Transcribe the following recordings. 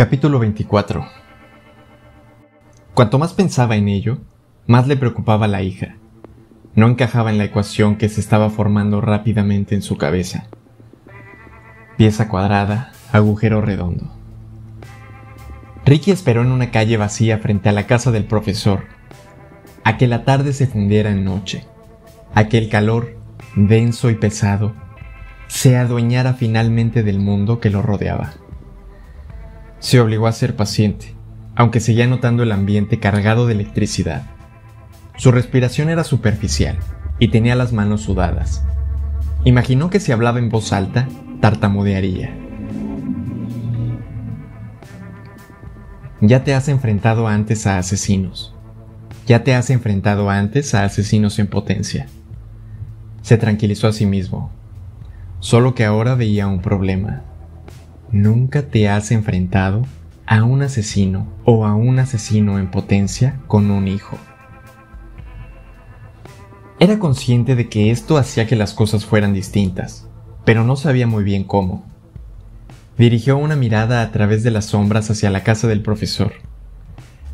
Capítulo 24 Cuanto más pensaba en ello, más le preocupaba la hija. No encajaba en la ecuación que se estaba formando rápidamente en su cabeza. Pieza cuadrada, agujero redondo. Ricky esperó en una calle vacía frente a la casa del profesor, a que la tarde se fundiera en noche, a que el calor, denso y pesado, se adueñara finalmente del mundo que lo rodeaba. Se obligó a ser paciente, aunque seguía notando el ambiente cargado de electricidad. Su respiración era superficial y tenía las manos sudadas. Imaginó que si hablaba en voz alta, tartamudearía. Ya te has enfrentado antes a asesinos. Ya te has enfrentado antes a asesinos en potencia. Se tranquilizó a sí mismo, solo que ahora veía un problema. ¿Nunca te has enfrentado a un asesino o a un asesino en potencia con un hijo? Era consciente de que esto hacía que las cosas fueran distintas, pero no sabía muy bien cómo. Dirigió una mirada a través de las sombras hacia la casa del profesor.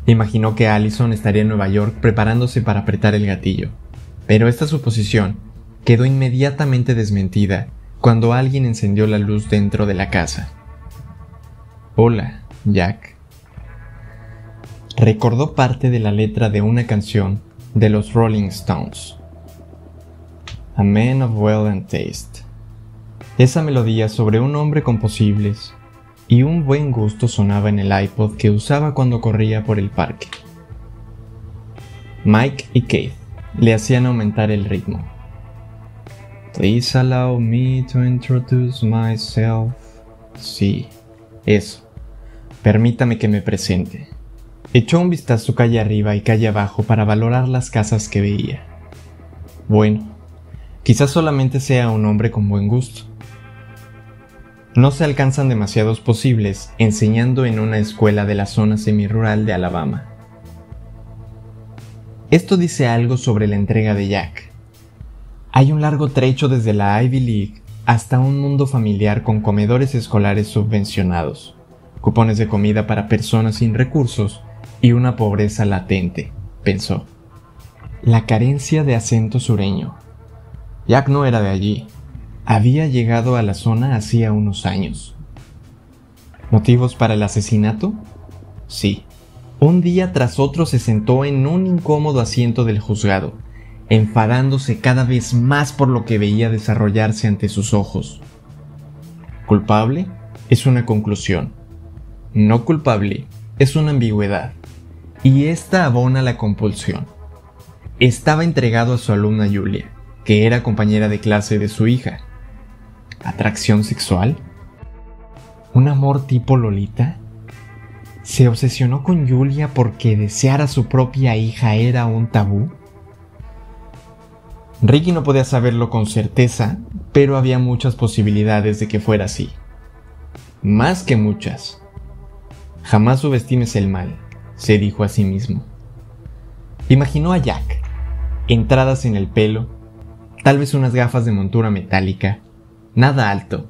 Imaginó que Allison estaría en Nueva York preparándose para apretar el gatillo, pero esta suposición quedó inmediatamente desmentida cuando alguien encendió la luz dentro de la casa. Hola, Jack. Recordó parte de la letra de una canción de los Rolling Stones. A Man of Well and Taste. Esa melodía sobre un hombre con posibles y un buen gusto sonaba en el iPod que usaba cuando corría por el parque. Mike y Keith le hacían aumentar el ritmo. Please allow me to introduce myself. Sí, eso. Permítame que me presente. Echó un vistazo calle arriba y calle abajo para valorar las casas que veía. Bueno, quizás solamente sea un hombre con buen gusto. No se alcanzan demasiados posibles enseñando en una escuela de la zona semirural de Alabama. Esto dice algo sobre la entrega de Jack. Hay un largo trecho desde la Ivy League hasta un mundo familiar con comedores escolares subvencionados cupones de comida para personas sin recursos y una pobreza latente, pensó. La carencia de acento sureño. Jack no era de allí. Había llegado a la zona hacía unos años. ¿Motivos para el asesinato? Sí. Un día tras otro se sentó en un incómodo asiento del juzgado, enfadándose cada vez más por lo que veía desarrollarse ante sus ojos. ¿Culpable? Es una conclusión no culpable es una ambigüedad, y esta abona la compulsión. Estaba entregado a su alumna Julia, que era compañera de clase de su hija. ¿Atracción sexual? ¿Un amor tipo Lolita? ¿Se obsesionó con Julia porque desear a su propia hija era un tabú? Ricky no podía saberlo con certeza, pero había muchas posibilidades de que fuera así. Más que muchas. Jamás subestimes el mal, se dijo a sí mismo. Imaginó a Jack, entradas en el pelo, tal vez unas gafas de montura metálica, nada alto,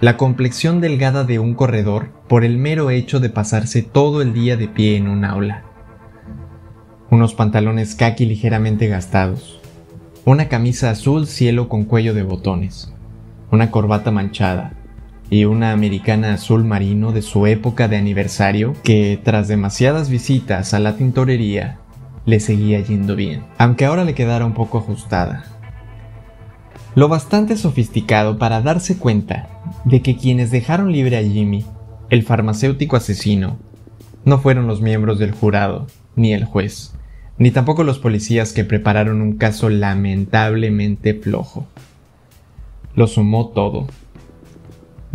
la complexión delgada de un corredor por el mero hecho de pasarse todo el día de pie en un aula. Unos pantalones khaki ligeramente gastados, una camisa azul cielo con cuello de botones, una corbata manchada, y una americana azul marino de su época de aniversario que, tras demasiadas visitas a la tintorería, le seguía yendo bien, aunque ahora le quedara un poco ajustada. Lo bastante sofisticado para darse cuenta de que quienes dejaron libre a Jimmy, el farmacéutico asesino, no fueron los miembros del jurado, ni el juez, ni tampoco los policías que prepararon un caso lamentablemente flojo. Lo sumó todo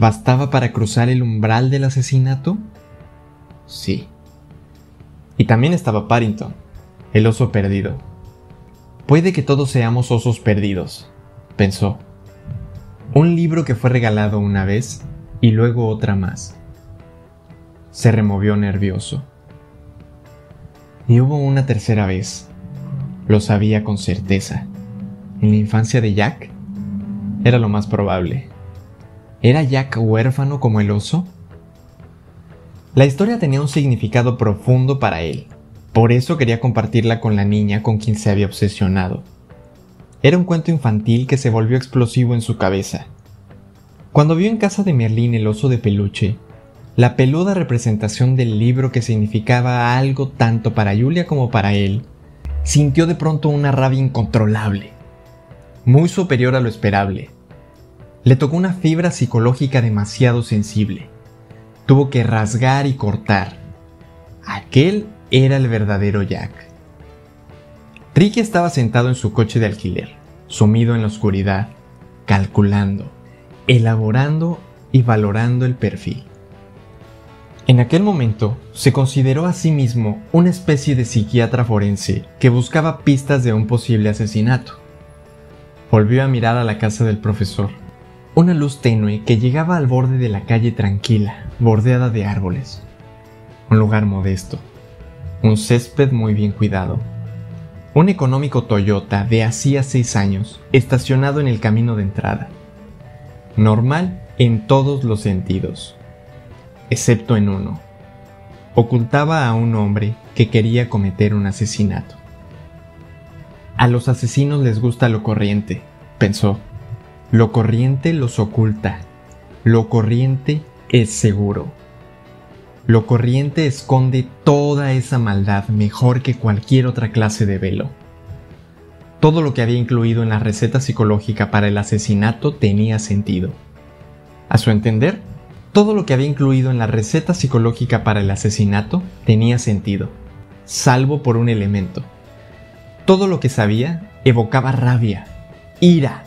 ¿Bastaba para cruzar el umbral del asesinato? Sí. Y también estaba Parrington, el oso perdido. Puede que todos seamos osos perdidos, pensó. Un libro que fue regalado una vez y luego otra más. Se removió nervioso. Y hubo una tercera vez. Lo sabía con certeza. ¿En la infancia de Jack? Era lo más probable. ¿Era Jack huérfano como el oso? La historia tenía un significado profundo para él, por eso quería compartirla con la niña con quien se había obsesionado. Era un cuento infantil que se volvió explosivo en su cabeza. Cuando vio en casa de Merlín el oso de peluche, la peluda representación del libro que significaba algo tanto para Julia como para él, sintió de pronto una rabia incontrolable, muy superior a lo esperable. Le tocó una fibra psicológica demasiado sensible. Tuvo que rasgar y cortar. Aquel era el verdadero Jack. Ricky estaba sentado en su coche de alquiler, sumido en la oscuridad, calculando, elaborando y valorando el perfil. En aquel momento, se consideró a sí mismo una especie de psiquiatra forense que buscaba pistas de un posible asesinato. Volvió a mirar a la casa del profesor. Una luz tenue que llegaba al borde de la calle tranquila, bordeada de árboles. Un lugar modesto. Un césped muy bien cuidado. Un económico Toyota de hacía seis años, estacionado en el camino de entrada. Normal en todos los sentidos excepto en uno. Ocultaba a un hombre que quería cometer un asesinato. A los asesinos les gusta lo corriente, pensó. Lo corriente los oculta. Lo corriente es seguro. Lo corriente esconde toda esa maldad mejor que cualquier otra clase de velo. Todo lo que había incluido en la receta psicológica para el asesinato tenía sentido. A su entender, todo lo que había incluido en la receta psicológica para el asesinato tenía sentido, salvo por un elemento. Todo lo que sabía evocaba rabia, ira,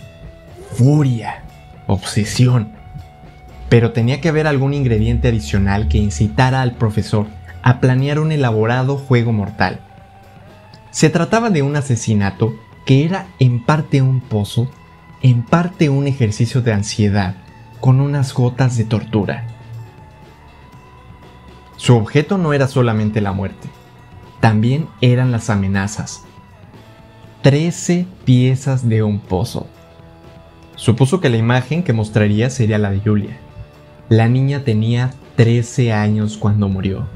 furia, obsesión. Pero tenía que haber algún ingrediente adicional que incitara al profesor a planear un elaborado juego mortal. Se trataba de un asesinato que era en parte un pozo, en parte un ejercicio de ansiedad con unas gotas de tortura. Su objeto no era solamente la muerte, también eran las amenazas. Trece piezas de un pozo. Supuso que la imagen que mostraría sería la de Julia. La niña tenía 13 años cuando murió.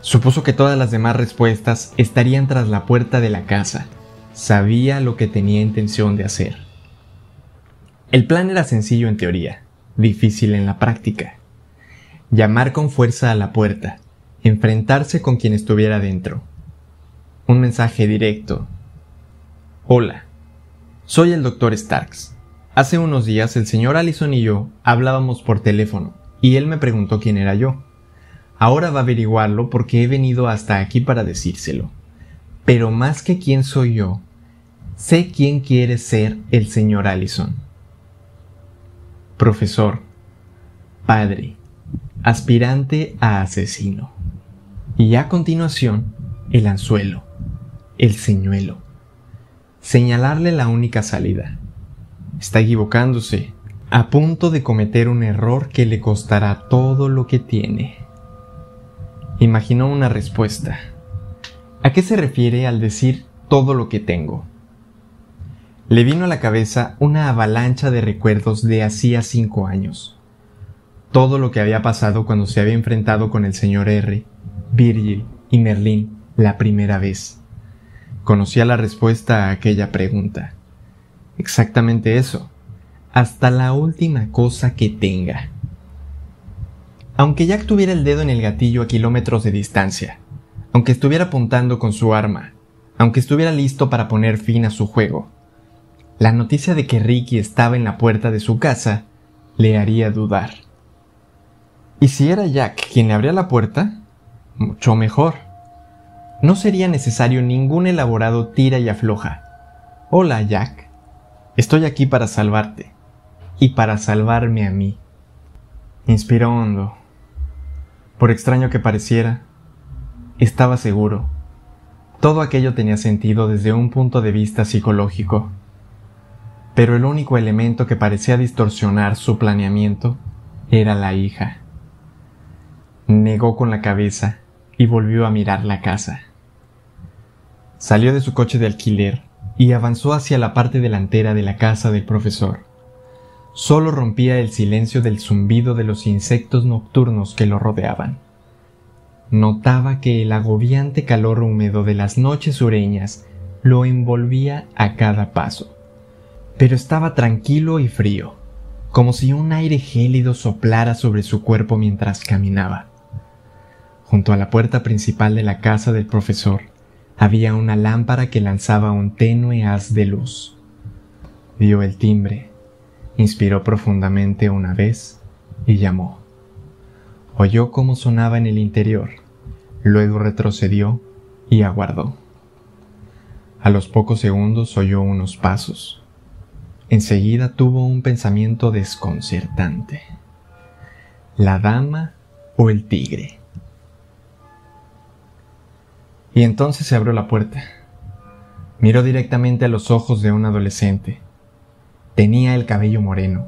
Supuso que todas las demás respuestas estarían tras la puerta de la casa. Sabía lo que tenía intención de hacer. El plan era sencillo en teoría, difícil en la práctica. Llamar con fuerza a la puerta, enfrentarse con quien estuviera dentro. Un mensaje directo. Hola, soy el doctor Starks. Hace unos días el señor Allison y yo hablábamos por teléfono y él me preguntó quién era yo. Ahora va a averiguarlo porque he venido hasta aquí para decírselo. Pero más que quién soy yo, sé quién quiere ser el señor Allison profesor, padre, aspirante a asesino. Y a continuación, el anzuelo, el señuelo. Señalarle la única salida. Está equivocándose, a punto de cometer un error que le costará todo lo que tiene. Imaginó una respuesta. ¿A qué se refiere al decir todo lo que tengo? le vino a la cabeza una avalancha de recuerdos de hacía cinco años. Todo lo que había pasado cuando se había enfrentado con el señor R, Virgil y Merlín la primera vez. Conocía la respuesta a aquella pregunta. Exactamente eso. Hasta la última cosa que tenga. Aunque Jack tuviera el dedo en el gatillo a kilómetros de distancia, aunque estuviera apuntando con su arma, aunque estuviera listo para poner fin a su juego, la noticia de que Ricky estaba en la puerta de su casa le haría dudar. ¿Y si era Jack quien le abría la puerta? Mucho mejor. No sería necesario ningún elaborado tira y afloja. Hola, Jack. Estoy aquí para salvarte. Y para salvarme a mí. Inspiró hondo. Por extraño que pareciera, estaba seguro. Todo aquello tenía sentido desde un punto de vista psicológico pero el único elemento que parecía distorsionar su planeamiento era la hija. Negó con la cabeza y volvió a mirar la casa. Salió de su coche de alquiler y avanzó hacia la parte delantera de la casa del profesor. solo rompía el silencio del zumbido de los insectos nocturnos que lo rodeaban. Notaba que el agobiante calor húmedo de las noches sureñas lo envolvía a cada paso, pero estaba tranquilo y frío, como si un aire gélido soplara sobre su cuerpo mientras caminaba. Junto a la puerta principal de la casa del profesor había una lámpara que lanzaba un tenue haz de luz. Dio el timbre Inspiró profundamente una vez y llamó. Oyó cómo sonaba en el interior, luego retrocedió y aguardó. A los pocos segundos oyó unos pasos. Enseguida tuvo un pensamiento desconcertante. ¿La dama o el tigre? Y entonces se abrió la puerta. Miró directamente a los ojos de un adolescente Tenía el cabello moreno,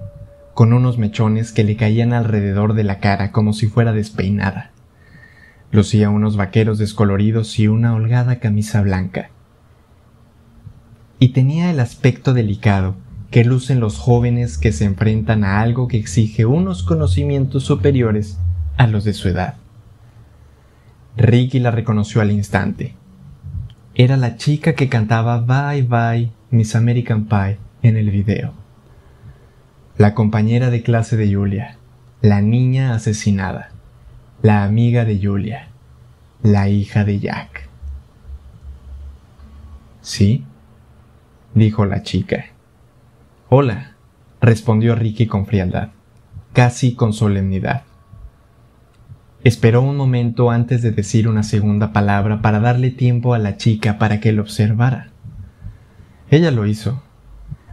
con unos mechones que le caían alrededor de la cara como si fuera despeinada. Lucía unos vaqueros descoloridos y una holgada camisa blanca. Y tenía el aspecto delicado que lucen los jóvenes que se enfrentan a algo que exige unos conocimientos superiores a los de su edad. Ricky la reconoció al instante. Era la chica que cantaba Bye Bye Miss American Pie en el video. La compañera de clase de Julia, la niña asesinada, la amiga de Julia, la hija de Jack. ¿Sí? dijo la chica. Hola, respondió Ricky con frialdad, casi con solemnidad. Esperó un momento antes de decir una segunda palabra para darle tiempo a la chica para que lo observara. Ella lo hizo,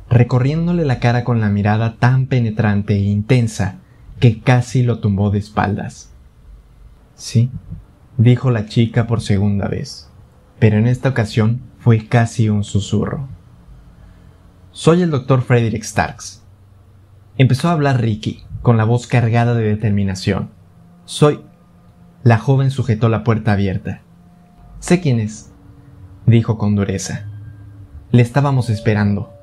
recorriéndole la cara con la mirada tan penetrante e intensa que casi lo tumbó de espaldas. Sí, dijo la chica por segunda vez, pero en esta ocasión fue casi un susurro. Soy el doctor Frederick Starks. Empezó a hablar Ricky, con la voz cargada de determinación. Soy... La joven sujetó la puerta abierta. Sé quién es, dijo con dureza. Le estábamos esperando.